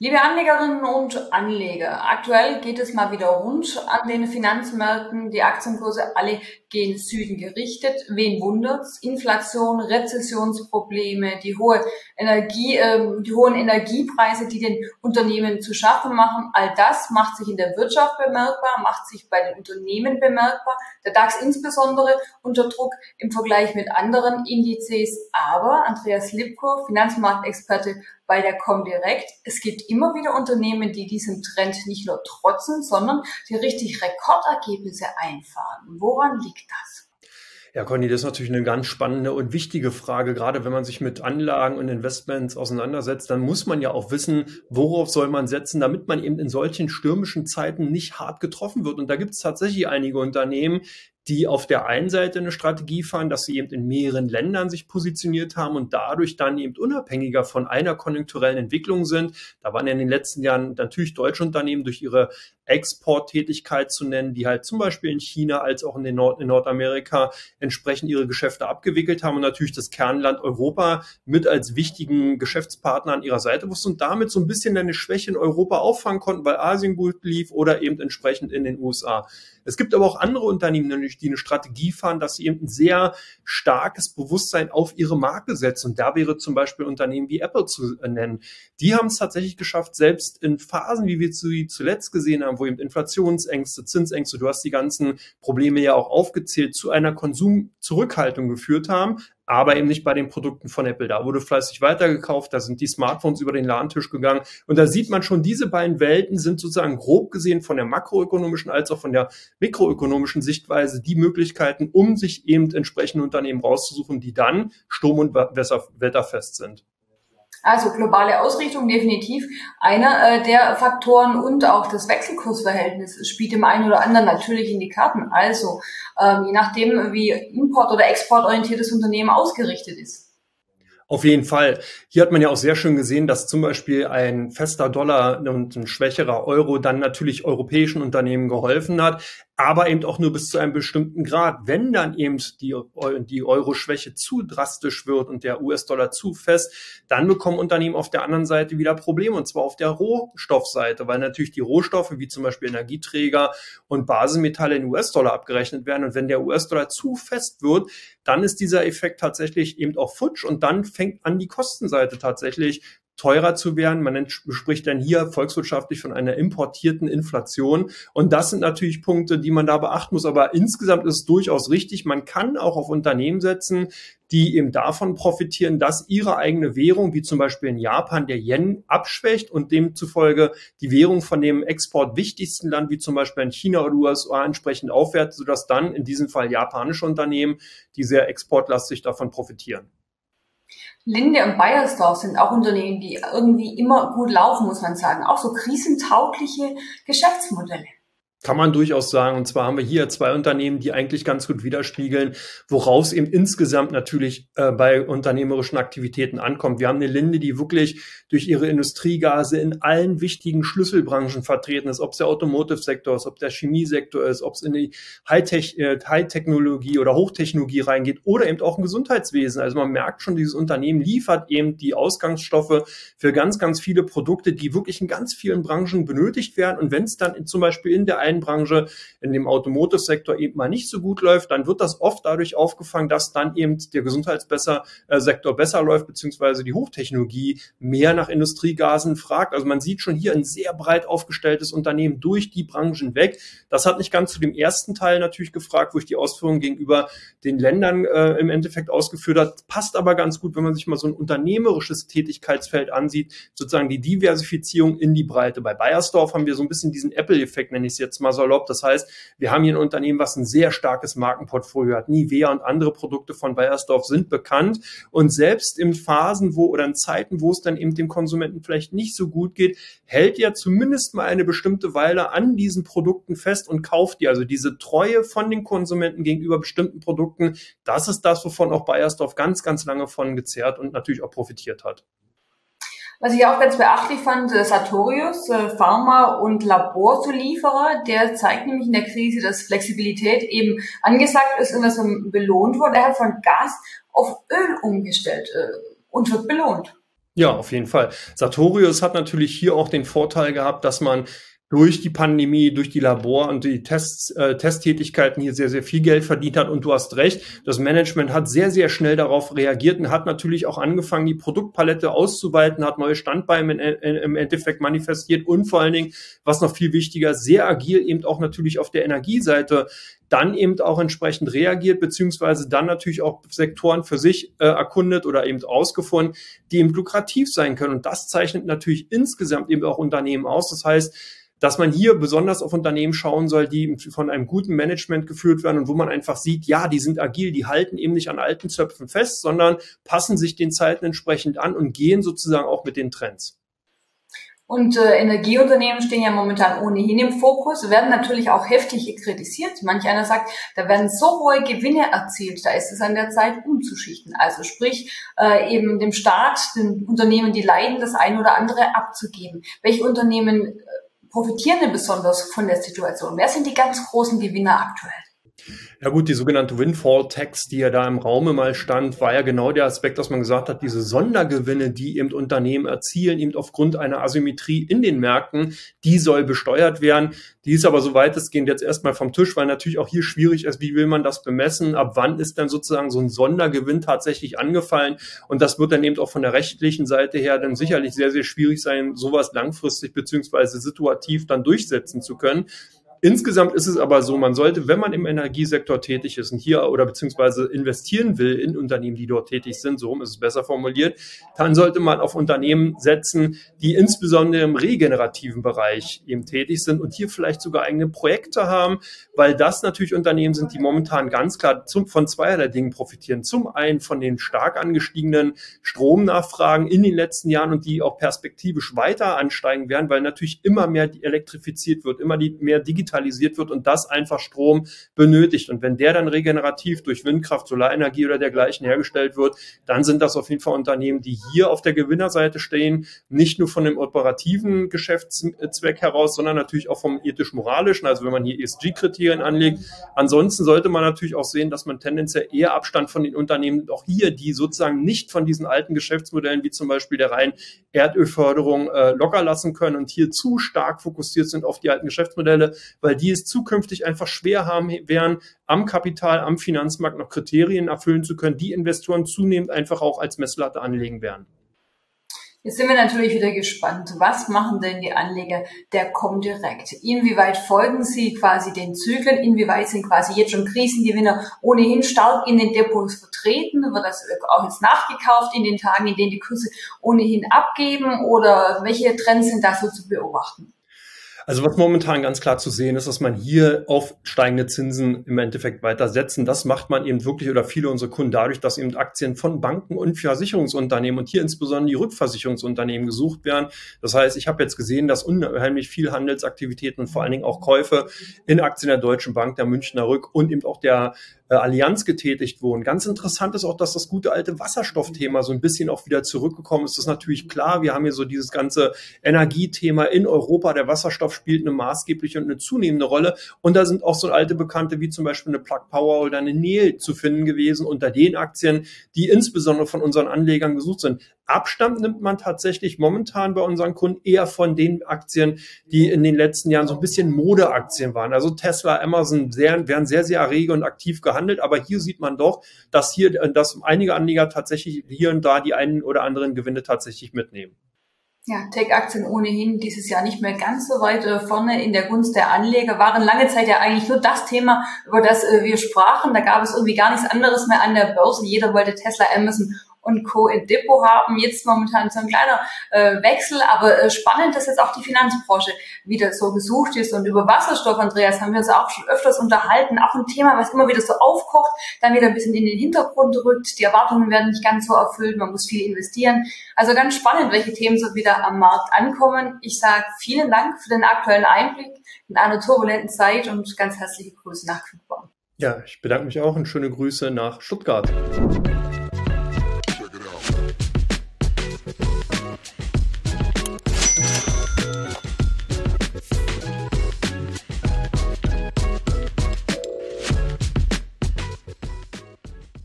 Liebe Anlegerinnen und Anleger, aktuell geht es mal wieder rund an den Finanzmärkten. Die Aktienkurse alle gehen Süden gerichtet. Wen wundert's? Inflation, Rezessionsprobleme, die hohe Energie, äh, die hohen Energiepreise, die den Unternehmen zu schaffen machen. All das macht sich in der Wirtschaft bemerkbar, macht sich bei den Unternehmen bemerkbar. Der DAX insbesondere unter Druck im Vergleich mit anderen Indizes. Aber Andreas Lipko, Finanzmarktexperte bei der Comdirect. Es gibt immer wieder Unternehmen, die diesem Trend nicht nur trotzen, sondern die richtig Rekordergebnisse einfahren. Woran liegt das? Ja, Conny, das ist natürlich eine ganz spannende und wichtige Frage. Gerade wenn man sich mit Anlagen und Investments auseinandersetzt, dann muss man ja auch wissen, worauf soll man setzen, damit man eben in solchen stürmischen Zeiten nicht hart getroffen wird. Und da gibt es tatsächlich einige Unternehmen, die auf der einen Seite eine Strategie fahren, dass sie eben in mehreren Ländern sich positioniert haben und dadurch dann eben unabhängiger von einer konjunkturellen Entwicklung sind. Da waren ja in den letzten Jahren natürlich deutsche Unternehmen durch ihre Exporttätigkeit zu nennen, die halt zum Beispiel in China als auch in, den Nord in Nordamerika entsprechend ihre Geschäfte abgewickelt haben und natürlich das Kernland Europa mit als wichtigen Geschäftspartner an ihrer Seite wussten und damit so ein bisschen eine Schwäche in Europa auffangen konnten, weil Asien gut lief oder eben entsprechend in den USA. Es gibt aber auch andere Unternehmen, die eine Strategie fahren, dass sie eben ein sehr starkes Bewusstsein auf ihre Marke setzen. Und da wäre zum Beispiel Unternehmen wie Apple zu nennen. Die haben es tatsächlich geschafft, selbst in Phasen, wie wir sie zuletzt gesehen haben, wo eben Inflationsängste, Zinsängste, du hast die ganzen Probleme ja auch aufgezählt, zu einer Konsumzurückhaltung geführt haben, aber eben nicht bei den Produkten von Apple. Da wurde fleißig weitergekauft, da sind die Smartphones über den Ladentisch gegangen. Und da sieht man schon, diese beiden Welten sind sozusagen grob gesehen von der makroökonomischen als auch von der mikroökonomischen Sichtweise die Möglichkeiten, um sich eben entsprechende Unternehmen rauszusuchen, die dann sturm- und wetterfest sind. Also globale Ausrichtung definitiv einer äh, der Faktoren und auch das Wechselkursverhältnis spielt dem einen oder anderen natürlich in die Karten. Also ähm, je nachdem, wie import- oder exportorientiertes Unternehmen ausgerichtet ist. Auf jeden Fall. Hier hat man ja auch sehr schön gesehen, dass zum Beispiel ein fester Dollar und ein schwächerer Euro dann natürlich europäischen Unternehmen geholfen hat aber eben auch nur bis zu einem bestimmten Grad. Wenn dann eben die, die Euro-Schwäche zu drastisch wird und der US-Dollar zu fest, dann bekommen Unternehmen auf der anderen Seite wieder Probleme, und zwar auf der Rohstoffseite, weil natürlich die Rohstoffe wie zum Beispiel Energieträger und Basismetalle in US-Dollar abgerechnet werden. Und wenn der US-Dollar zu fest wird, dann ist dieser Effekt tatsächlich eben auch futsch und dann fängt an die Kostenseite tatsächlich teurer zu werden. Man spricht dann hier volkswirtschaftlich von einer importierten Inflation. Und das sind natürlich Punkte, die man da beachten muss. Aber insgesamt ist es durchaus richtig. Man kann auch auf Unternehmen setzen, die eben davon profitieren, dass ihre eigene Währung, wie zum Beispiel in Japan der Yen, abschwächt und demzufolge die Währung von dem exportwichtigsten Land, wie zum Beispiel in China oder USA, entsprechend aufwertet, sodass dann in diesem Fall japanische Unternehmen, die sehr exportlastig davon profitieren. Linde und Bayersdorf sind auch Unternehmen, die irgendwie immer gut laufen, muss man sagen. Auch so krisentaugliche Geschäftsmodelle. Kann man durchaus sagen. Und zwar haben wir hier zwei Unternehmen, die eigentlich ganz gut widerspiegeln, worauf es eben insgesamt natürlich äh, bei unternehmerischen Aktivitäten ankommt. Wir haben eine Linde, die wirklich durch ihre Industriegase in allen wichtigen Schlüsselbranchen vertreten ist, ob es der Automotive-Sektor ist, ob der Chemiesektor ist, ob es in die Hightech, äh, High-Technologie oder Hochtechnologie reingeht oder eben auch im Gesundheitswesen. Also man merkt schon, dieses Unternehmen liefert eben die Ausgangsstoffe für ganz, ganz viele Produkte, die wirklich in ganz vielen Branchen benötigt werden. Und wenn es dann zum Beispiel in der einen Branche, in dem Automotive-Sektor eben mal nicht so gut läuft, dann wird das oft dadurch aufgefangen, dass dann eben der Gesundheitssektor besser läuft, beziehungsweise die Hochtechnologie mehr nach Industriegasen fragt. Also man sieht schon hier ein sehr breit aufgestelltes Unternehmen durch die Branchen weg. Das hat nicht ganz zu dem ersten Teil natürlich gefragt, wo ich die Ausführungen gegenüber den Ländern äh, im Endeffekt ausgeführt hat. Passt aber ganz gut, wenn man sich mal so ein unternehmerisches Tätigkeitsfeld ansieht, sozusagen die Diversifizierung in die Breite. Bei Bayersdorf haben wir so ein bisschen diesen Apple-Effekt, nenne ich es jetzt jetzt mal salopp. Das heißt, wir haben hier ein Unternehmen, was ein sehr starkes Markenportfolio hat. Nivea und andere Produkte von Bayersdorf sind bekannt. Und selbst in Phasen, wo oder in Zeiten, wo es dann eben dem Konsumenten vielleicht nicht so gut geht, hält er zumindest mal eine bestimmte Weile an diesen Produkten fest und kauft die. Also diese Treue von den Konsumenten gegenüber bestimmten Produkten, das ist das, wovon auch Bayersdorf ganz, ganz lange von gezerrt und natürlich auch profitiert hat. Was ich auch ganz beachtlich fand, äh, Sartorius, äh, Pharma- und Laborzulieferer, der zeigt nämlich in der Krise, dass Flexibilität eben angesagt ist und dass man belohnt wurde. Er hat von Gas auf Öl umgestellt äh, und wird belohnt. Ja, auf jeden Fall. Sartorius hat natürlich hier auch den Vorteil gehabt, dass man durch die Pandemie, durch die Labor- und die Tests, äh, Testtätigkeiten hier sehr, sehr viel Geld verdient hat. Und du hast recht, das Management hat sehr, sehr schnell darauf reagiert und hat natürlich auch angefangen, die Produktpalette auszuweiten, hat neue Standbeine im Endeffekt manifestiert und vor allen Dingen, was noch viel wichtiger, sehr agil eben auch natürlich auf der Energieseite dann eben auch entsprechend reagiert, beziehungsweise dann natürlich auch Sektoren für sich äh, erkundet oder eben ausgefunden, die eben lukrativ sein können. Und das zeichnet natürlich insgesamt eben auch Unternehmen aus. Das heißt, dass man hier besonders auf Unternehmen schauen soll, die von einem guten Management geführt werden und wo man einfach sieht, ja, die sind agil, die halten eben nicht an alten Zöpfen fest, sondern passen sich den Zeiten entsprechend an und gehen sozusagen auch mit den Trends. Und äh, Energieunternehmen stehen ja momentan ohnehin im Fokus, werden natürlich auch heftig kritisiert. Manch einer sagt, da werden so hohe Gewinne erzielt, da ist es an der Zeit umzuschichten. Also sprich, äh, eben dem Staat, den Unternehmen, die leiden, das eine oder andere abzugeben. Welche Unternehmen äh, profitieren denn besonders von der Situation? Wer sind die ganz großen Gewinner aktuell? Ja gut, die sogenannte Windfall-Tax, die ja da im Raume mal stand, war ja genau der Aspekt, dass man gesagt hat, diese Sondergewinne, die eben Unternehmen erzielen, eben aufgrund einer Asymmetrie in den Märkten, die soll besteuert werden. Die ist aber so weitestgehend jetzt erstmal vom Tisch, weil natürlich auch hier schwierig ist, wie will man das bemessen, ab wann ist dann sozusagen so ein Sondergewinn tatsächlich angefallen. Und das wird dann eben auch von der rechtlichen Seite her dann sicherlich sehr, sehr schwierig sein, sowas langfristig beziehungsweise situativ dann durchsetzen zu können. Insgesamt ist es aber so, man sollte, wenn man im Energiesektor tätig ist und hier oder beziehungsweise investieren will in Unternehmen, die dort tätig sind, so ist es besser formuliert, dann sollte man auf Unternehmen setzen, die insbesondere im regenerativen Bereich eben tätig sind und hier vielleicht sogar eigene Projekte haben, weil das natürlich Unternehmen sind, die momentan ganz klar zum, von zweierlei Dingen profitieren. Zum einen von den stark angestiegenen Stromnachfragen in den letzten Jahren und die auch perspektivisch weiter ansteigen werden, weil natürlich immer mehr elektrifiziert wird, immer mehr digital digitalisiert wird und das einfach Strom benötigt. Und wenn der dann regenerativ durch Windkraft, Solarenergie oder dergleichen hergestellt wird, dann sind das auf jeden Fall Unternehmen, die hier auf der Gewinnerseite stehen, nicht nur von dem operativen Geschäftszweck heraus, sondern natürlich auch vom ethisch-moralischen, also wenn man hier ESG-Kriterien anlegt. Ansonsten sollte man natürlich auch sehen, dass man tendenziell eher Abstand von den Unternehmen, auch hier, die sozusagen nicht von diesen alten Geschäftsmodellen wie zum Beispiel der reinen Erdölförderung äh, locker lassen können und hier zu stark fokussiert sind auf die alten Geschäftsmodelle, weil die es zukünftig einfach schwer haben werden, am Kapital, am Finanzmarkt noch Kriterien erfüllen zu können, die Investoren zunehmend einfach auch als Messlatte anlegen werden. Jetzt sind wir natürlich wieder gespannt. Was machen denn die Anleger der Comdirect? Inwieweit folgen sie quasi den Zyklen? Inwieweit sind quasi jetzt schon Krisengewinner ohnehin stark in den Depots vertreten? Wird das auch jetzt nachgekauft in den Tagen, in denen die Kurse ohnehin abgeben? Oder welche Trends sind da so zu beobachten? Also was momentan ganz klar zu sehen ist, dass man hier auf steigende Zinsen im Endeffekt weiter setzen. Das macht man eben wirklich oder viele unserer Kunden dadurch, dass eben Aktien von Banken und Versicherungsunternehmen und hier insbesondere die Rückversicherungsunternehmen gesucht werden. Das heißt, ich habe jetzt gesehen, dass unheimlich viel Handelsaktivitäten und vor allen Dingen auch Käufe in Aktien der Deutschen Bank, der Münchner Rück und eben auch der äh, Allianz getätigt wurden. Ganz interessant ist auch, dass das gute alte Wasserstoffthema so ein bisschen auch wieder zurückgekommen ist. Das ist natürlich klar. Wir haben hier so dieses ganze Energiethema in Europa. Der Wasserstoff spielt eine maßgebliche und eine zunehmende Rolle. Und da sind auch so alte Bekannte wie zum Beispiel eine Plug Power oder eine Nel zu finden gewesen unter den Aktien, die insbesondere von unseren Anlegern gesucht sind. Abstand nimmt man tatsächlich momentan bei unseren Kunden eher von den Aktien, die in den letzten Jahren so ein bisschen Modeaktien waren. Also Tesla, Amazon sehr, werden sehr, sehr rege und aktiv gehandelt. Aber hier sieht man doch, dass hier, dass einige Anleger tatsächlich hier und da die einen oder anderen Gewinne tatsächlich mitnehmen. Ja, Tech-Aktien ohnehin dieses Jahr nicht mehr ganz so weit äh, vorne in der Gunst der Anleger, waren lange Zeit ja eigentlich nur das Thema, über das äh, wir sprachen. Da gab es irgendwie gar nichts anderes mehr an der Börse. Jeder wollte Tesla, Amazon und Co. im Depot haben. Jetzt momentan so ein kleiner äh, Wechsel, aber äh, spannend, dass jetzt auch die Finanzbranche wieder so gesucht ist. Und über Wasserstoff, Andreas, haben wir uns auch schon öfters unterhalten. Auch ein Thema, was immer wieder so aufkocht, dann wieder ein bisschen in den Hintergrund rückt. Die Erwartungen werden nicht ganz so erfüllt, man muss viel investieren. Also ganz spannend, welche Themen so wieder am Markt ankommen. Ich sage vielen Dank für den aktuellen Einblick in einer turbulenten Zeit und ganz herzliche Grüße nach Quickborn. Ja, ich bedanke mich auch und schöne Grüße nach Stuttgart.